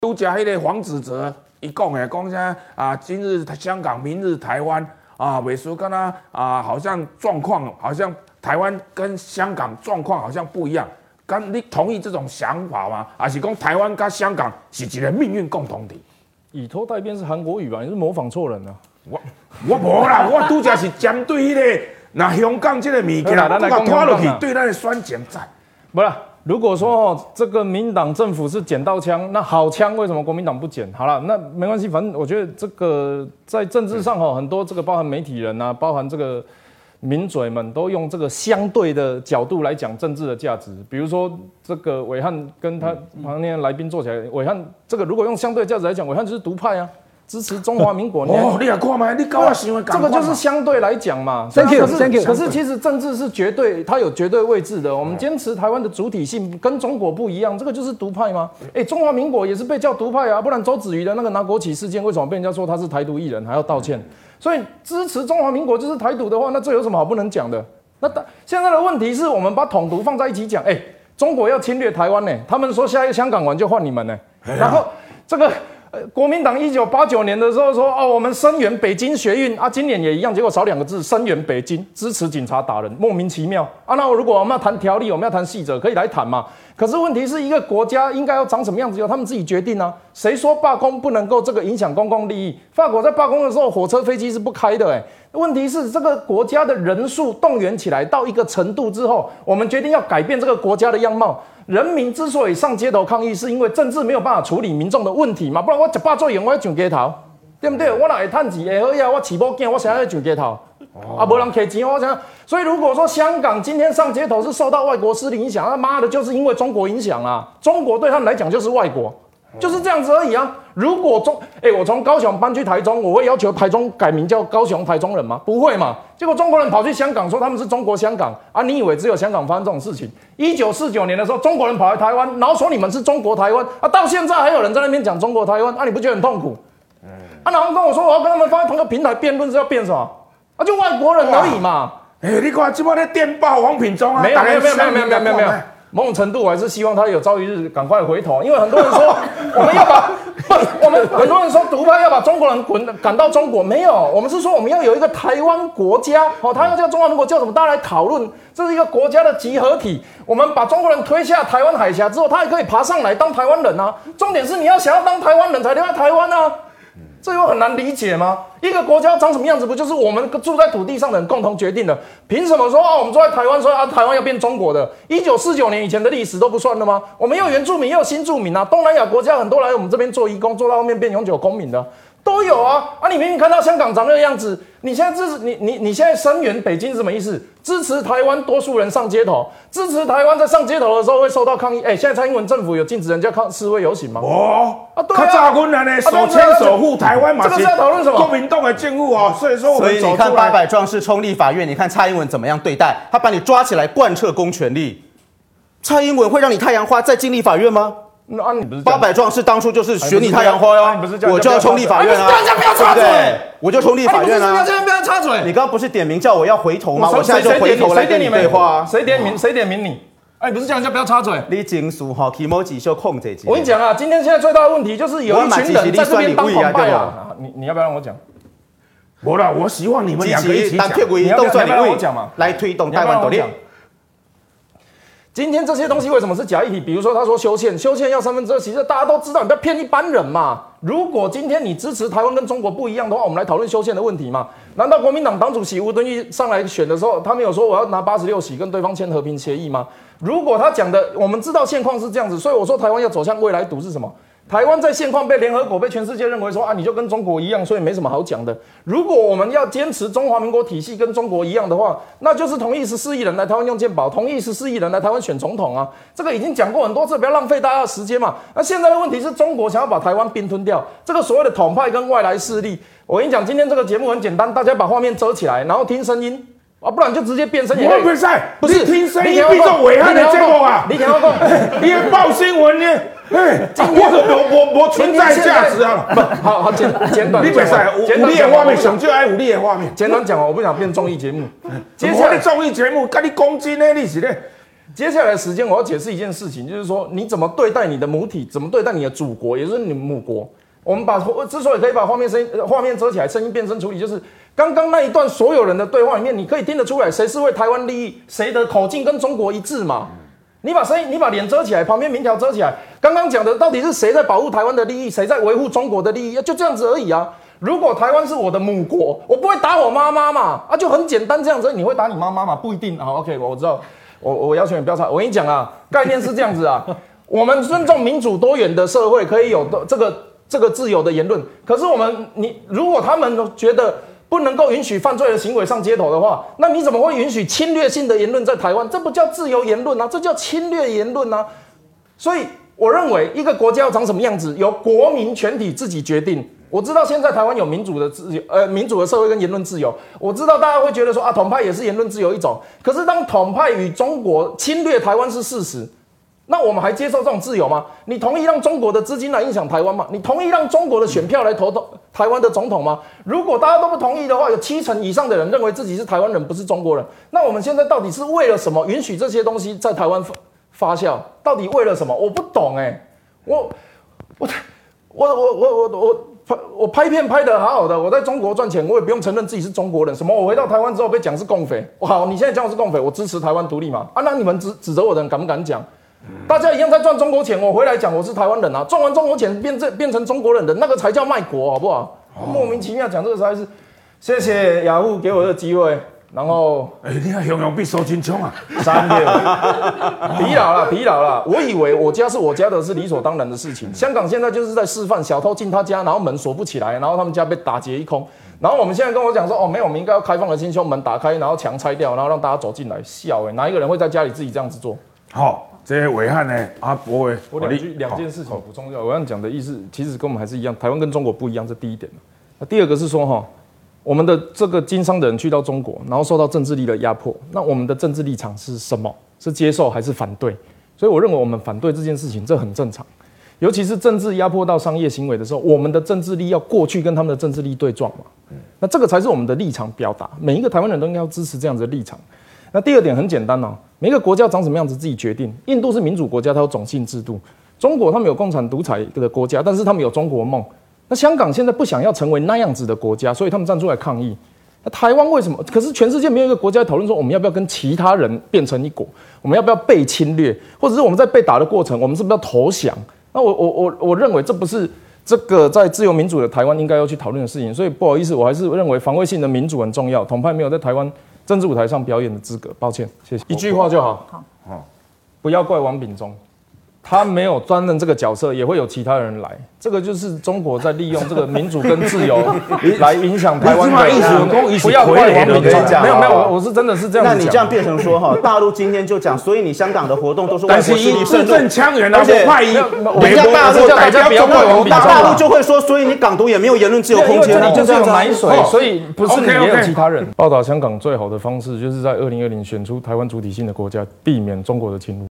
都讲迄个黄子哲，伊讲诶，讲啥啊？今日香港，明日台湾啊，美术跟他啊，好像状况，好像台湾跟香港状况好像不一样。跟你同意这种想法吗？还是讲台湾跟香港是一个命运共同体？以拖代变是韩国语吧？你是模仿错人了。我我无啦，我拄则是针对迄个那香港这个物件，我甲拖落去对咱的宣传战。不是，如果说哦这个民党政府是捡到枪，那好枪为什么国民党不捡？好了，那没关系，反正我觉得这个在政治上哈，很多这个包含媒体人啊，包含这个。名嘴们都用这个相对的角度来讲政治的价值，比如说这个伟汉跟他旁边来宾坐起来，伟汉这个如果用相对价值来讲，伟汉就是独派啊，支持中华民国。哦，你也看嘛，你搞我想这个就是相对来讲嘛。Thank you，Thank you。可是其实政治是绝对，它有绝对位置的。我们坚持台湾的主体性跟中国不一样，这个就是独派吗？哎，中华民国也是被叫独派啊，不然周子瑜的那个拿国旗事件，为什么被人家说他是台独艺人，还要道歉？所以支持中华民国就是台独的话，那这有什么好不能讲的？那现在的问题是我们把统独放在一起讲，哎，中国要侵略台湾呢，他们说下一个香港完就换你们呢，然后这个呃国民党一九八九年的时候说哦，我们声援北京学运啊，今年也一样，结果少两个字，声援北京，支持警察打人，莫名其妙啊。那如果我们要谈条例，我们要谈细则，可以来谈嘛。可是问题是一个国家应该要长什么样子，由他们自己决定呢？谁说罢工不能够这个影响公共利益？法国在罢工的时候，火车飞机是不开的。哎，问题是这个国家的人数动员起来到一个程度之后，我们决定要改变这个国家的样貌。人民之所以上街头抗议，是因为政治没有办法处理民众的问题嘛？不然我一把做员，我要上街头，对不对？我哪会趁钱？会好呀，我起步见我想要上街头。啊，无人给钱，我想，所以如果说香港今天上街头是受到外国势力影响，他妈的，就是因为中国影响啊！中国对他们来讲就是外国，就是这样子而已啊！如果中，哎，我从高雄搬去台中，我会要求台中改名叫高雄台中人吗？不会嘛！结果中国人跑去香港说他们是中国香港啊！你以为只有香港发生这种事情？一九四九年的时候，中国人跑来台湾，然后说你们是中国台湾啊！到现在还有人在那边讲中国台湾啊！你不觉得很痛苦？嗯，啊，然后跟我说我要跟他们放在同一个平台辩论是要辩什么？啊，就外国人而已嘛。哎，你看这帮在电报王品忠啊，没有没有没有没有没有没有没有。某种程度，我还是希望他有朝一日赶快回头，因为很多人说 我们要把不，我们很多人说独派要把中国人滚赶到中国，没有，我们是说我们要有一个台湾国家。哦，他要叫中华民国叫什么？大家来讨论，这是一个国家的集合体。我们把中国人推下台湾海峡之后，他也可以爬上来当台湾人啊。重点是你要想要当台湾人才留在台湾啊。这有很难理解吗？一个国家长什么样子，不就是我们住在土地上的人共同决定的？凭什么说啊？我们住在台湾，说啊，台湾要变中国的？一九四九年以前的历史都不算了吗？我们有原住民，也有新住民啊。东南亚国家很多来我们这边做义工，做到后面变永久公民的。都有啊啊！你明明看到香港长那个样子，你现在支持你你你现在声援北京是什么意思？支持台湾多数人上街头，支持台湾在上街头的时候会受到抗议。哎，现在蔡英文政府有禁止人家抗示威游行吗？哦啊，对啊，他炸军人呢，手牵守护台湾嘛。这个是在讨论什么？国民党的政府啊，所以说所以你看八百壮士冲立法院，你看蔡英文怎么样对待？他把你抓起来贯彻公权力，蔡英文会让你太阳花再进立法院吗？那你不是八百壮士当初就是选你太阳花哟，我就要冲立法院啊！大家不要插嘴，我就冲立法院啊！大家不要插嘴。你刚刚不是点名叫我要回头吗？我现在就回头来跟你对话。谁点名？谁点名你？哎，不是叫人家不要插嘴。你警署哈，emoji 秀控制。我跟你讲啊，今天现在最大的问题就是有一群人在这边当狂派啊！你你要不要让我讲？不了，我希望你们两个一起讲。你要不要让我讲嘛？来推动台湾独立。今天这些东西为什么是假议题？比如说他说修宪，修宪要三分之二，其实大家都知道，你在骗一般人嘛。如果今天你支持台湾跟中国不一样的话，我们来讨论修宪的问题嘛。难道国民党党主席吴敦义上来选的时候，他没有说我要拿八十六席跟对方签和平协议吗？如果他讲的，我们知道现况是这样子，所以我说台湾要走向未来赌是什么？台湾在现况被联合国、被全世界认为说啊，你就跟中国一样，所以没什么好讲的。如果我们要坚持中华民国体系跟中国一样的话，那就是同意十四亿人来台湾用健保，同意十四亿人来台湾选总统啊。这个已经讲过很多次，不要浪费大家的时间嘛。那现在的问题是中国想要把台湾并吞掉，这个所谓的统派跟外来势力，我跟你讲，今天这个节目很简单，大家把画面遮起来，然后听声音啊，不然就直接变声音。我比赛不是听声音，比做伟汉的节目啊。你听我讲，你报新闻呢？哎，我我我我存在价值啊！不好好简 简短，你比赛武力的画面，想就爱武力的画面。简短讲哦，我不想变综艺节目。接下来综艺节目，跟你攻击呢，你是咧？接下来的时间我要解释一件事情，就是说你怎么对待你的母体，怎么对待你的祖国，也就是你母国。我们把之所以可以把画面声音画面遮起来，声音变声处理，就是刚刚那一段所有人的对话里面，你可以听得出来谁是为台湾利益，谁的口径跟中国一致嘛？你把声音，你把脸遮起来，旁边民调遮起来，刚刚讲的到底是谁在保护台湾的利益，谁在维护中国的利益？就这样子而已啊！如果台湾是我的母国，我不会打我妈妈嘛？啊，就很简单这样子。你会打你妈妈吗？不一定。好 $，OK，我知道。我我要求你不要吵。我跟你讲啊，概念是这样子啊。我们尊重民主多元的社会，可以有这个。这个自由的言论，可是我们你如果他们觉得不能够允许犯罪的行为上街头的话，那你怎么会允许侵略性的言论在台湾？这不叫自由言论啊，这叫侵略言论啊！所以我认为一个国家要长什么样子，由国民全体自己决定。我知道现在台湾有民主的自由，呃，民主的社会跟言论自由。我知道大家会觉得说啊，统派也是言论自由一种。可是当统派与中国侵略台湾是事实。那我们还接受这种自由吗？你同意让中国的资金来影响台湾吗？你同意让中国的选票来投台湾的总统吗？如果大家都不同意的话，有七成以上的人认为自己是台湾人，不是中国人。那我们现在到底是为了什么允许这些东西在台湾发发酵？到底为了什么？我不懂哎，我我我我我我我拍我拍片拍的好好的，我在中国赚钱，我也不用承认自己是中国人。什么？我回到台湾之后被讲是共匪？好，你现在讲我是共匪，我支持台湾独立嘛？啊，那你们指指责我的人敢不敢讲？大家一样在赚中国钱，我回来讲我是台湾人啊，赚完中国钱变这变成中国人的那个才叫卖国，好不好？莫名其妙讲这个才是。谢谢雅虎给我的机会，然后哎，你看雄雄比收金枪啊，三月疲劳了，疲劳了。我以为我家是我家的是理所当然的事情，香港现在就是在示范小偷进他家，然后门锁不起来，然后他们家被打劫一空，然后我们现在跟我讲说，哦，没有，我们应该要开放的心胸，门打开，然后墙拆掉，然后让大家走进来，笑哎，哪一个人会在家里自己这样子做？好。这些危害呢？啊，不会。我两句两件事情补充一下，我要讲的意思，其实跟我们还是一样，台湾跟中国不一样，这第一点。那第二个是说哈，我们的这个经商的人去到中国，然后受到政治力的压迫，那我们的政治立场是什么？是接受还是反对？所以我认为我们反对这件事情，这很正常。尤其是政治压迫到商业行为的时候，我们的政治力要过去跟他们的政治力对撞嘛。那这个才是我们的立场表达。每一个台湾人都应该要支持这样子的立场。那第二点很简单哦，每个国家长什么样子自己决定。印度是民主国家，它有种姓制度；中国他们有共产独裁的国家，但是他们有中国梦。那香港现在不想要成为那样子的国家，所以他们站出来抗议。那台湾为什么？可是全世界没有一个国家讨论说我们要不要跟其他人变成一国，我们要不要被侵略，或者是我们在被打的过程，我们是不是要投降？那我我我我认为这不是这个在自由民主的台湾应该要去讨论的事情。所以不好意思，我还是认为防卫性的民主很重要。统派没有在台湾。政治舞台上表演的资格，抱歉，谢谢。一句话就好，好，不要怪王炳忠。他没有担任这个角色，也会有其他人来。这个就是中国在利用这个民主跟自由 来影响台湾的。不要怪王没有没有，我我是真的是这样。那你这样变成说哈，大陆今天就讲，所以你香港的活动都是外国势力正正枪源而且派一，人家大陆大家不要怪王炳忠，大陆就会说，所以你港独也没有言论自由空间。你就是有奶水，所以不是你也有其他人。报道香港最好的方式，就是在二零二零选出台湾主体性的国家，避免中国的侵入。